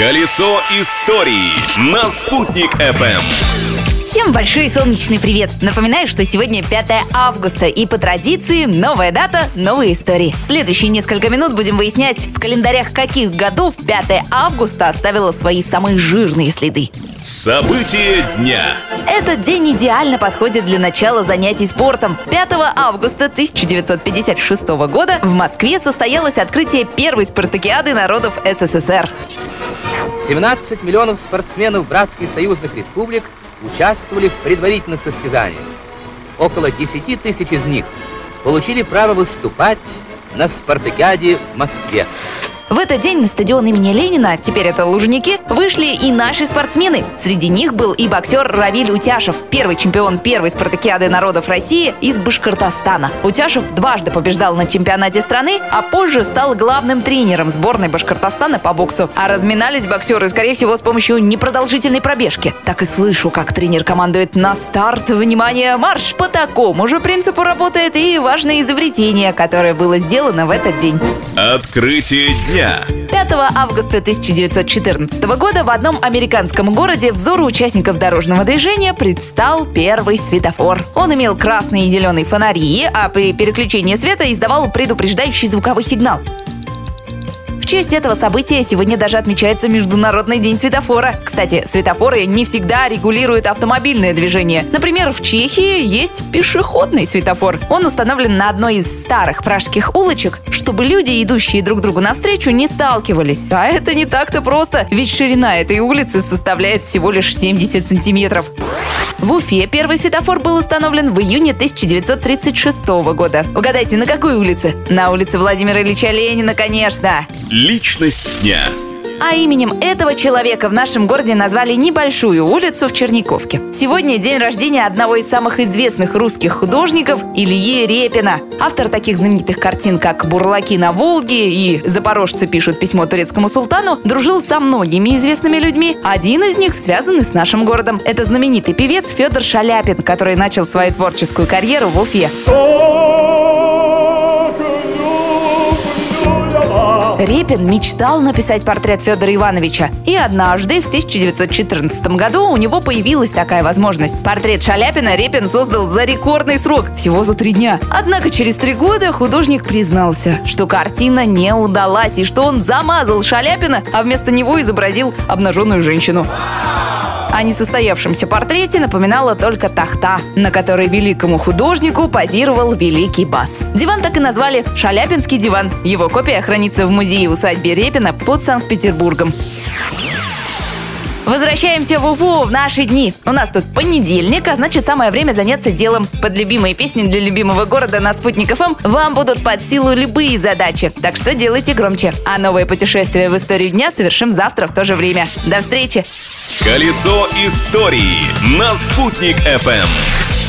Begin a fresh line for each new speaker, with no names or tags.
Колесо истории на «Спутник FM.
Всем большой солнечный привет! Напоминаю, что сегодня 5 августа и по традиции новая дата, новые истории. Следующие несколько минут будем выяснять, в календарях каких годов 5 августа оставило свои самые жирные следы.
События дня.
Этот день идеально подходит для начала занятий спортом. 5 августа 1956 года в Москве состоялось открытие первой спартакиады народов СССР.
17 миллионов спортсменов братских союзных республик участвовали в предварительных состязаниях. Около 10 тысяч из них получили право выступать на спартакиаде в Москве.
В этот день на стадион имени Ленина, теперь это Лужники, вышли и наши спортсмены. Среди них был и боксер Равиль Утяшев, первый чемпион первой спартакиады народов России из Башкортостана. Утяшев дважды побеждал на чемпионате страны, а позже стал главным тренером сборной Башкортостана по боксу. А разминались боксеры, скорее всего, с помощью непродолжительной пробежки. Так и слышу, как тренер командует на старт, внимание, марш! По такому же принципу работает и важное изобретение, которое было сделано в этот день.
Открытие дня.
5 августа 1914 года в одном американском городе взору участников дорожного движения предстал первый светофор. Он имел красные и зеленые фонари, а при переключении света издавал предупреждающий звуковой сигнал честь этого события сегодня даже отмечается Международный день светофора. Кстати, светофоры не всегда регулируют автомобильное движение. Например, в Чехии есть пешеходный светофор. Он установлен на одной из старых пражских улочек, чтобы люди, идущие друг другу навстречу, не сталкивались. А это не так-то просто, ведь ширина этой улицы составляет всего лишь 70 сантиметров. В Уфе первый светофор был установлен в июне 1936 года. Угадайте, на какой улице? На улице Владимира Ильича Ленина, конечно.
Личность дня.
А именем этого человека в нашем городе назвали небольшую улицу в Черниковке. Сегодня день рождения одного из самых известных русских художников Ильи Репина. Автор таких знаменитых картин, как «Бурлаки на Волге» и «Запорожцы пишут письмо турецкому султану», дружил со многими известными людьми. Один из них связан с нашим городом. Это знаменитый певец Федор Шаляпин, который начал свою творческую карьеру в Уфе. Репин мечтал написать портрет Федора Ивановича. И однажды, в 1914 году, у него появилась такая возможность. Портрет Шаляпина Репин создал за рекордный срок, всего за три дня. Однако через три года художник признался, что картина не удалась и что он замазал Шаляпина, а вместо него изобразил обнаженную женщину. О несостоявшемся портрете напоминала только тахта, на которой великому художнику позировал великий бас. Диван так и назвали «Шаляпинский диван». Его копия хранится в музее-усадьбе Репина под Санкт-Петербургом. Возвращаемся в Уфу в наши дни. У нас тут понедельник, а значит самое время заняться делом. Под любимые песни для любимого города на Спутник ФМ вам будут под силу любые задачи. Так что делайте громче. А новое путешествие в историю дня совершим завтра в то же время. До встречи!
Колесо истории на «Спутник FM.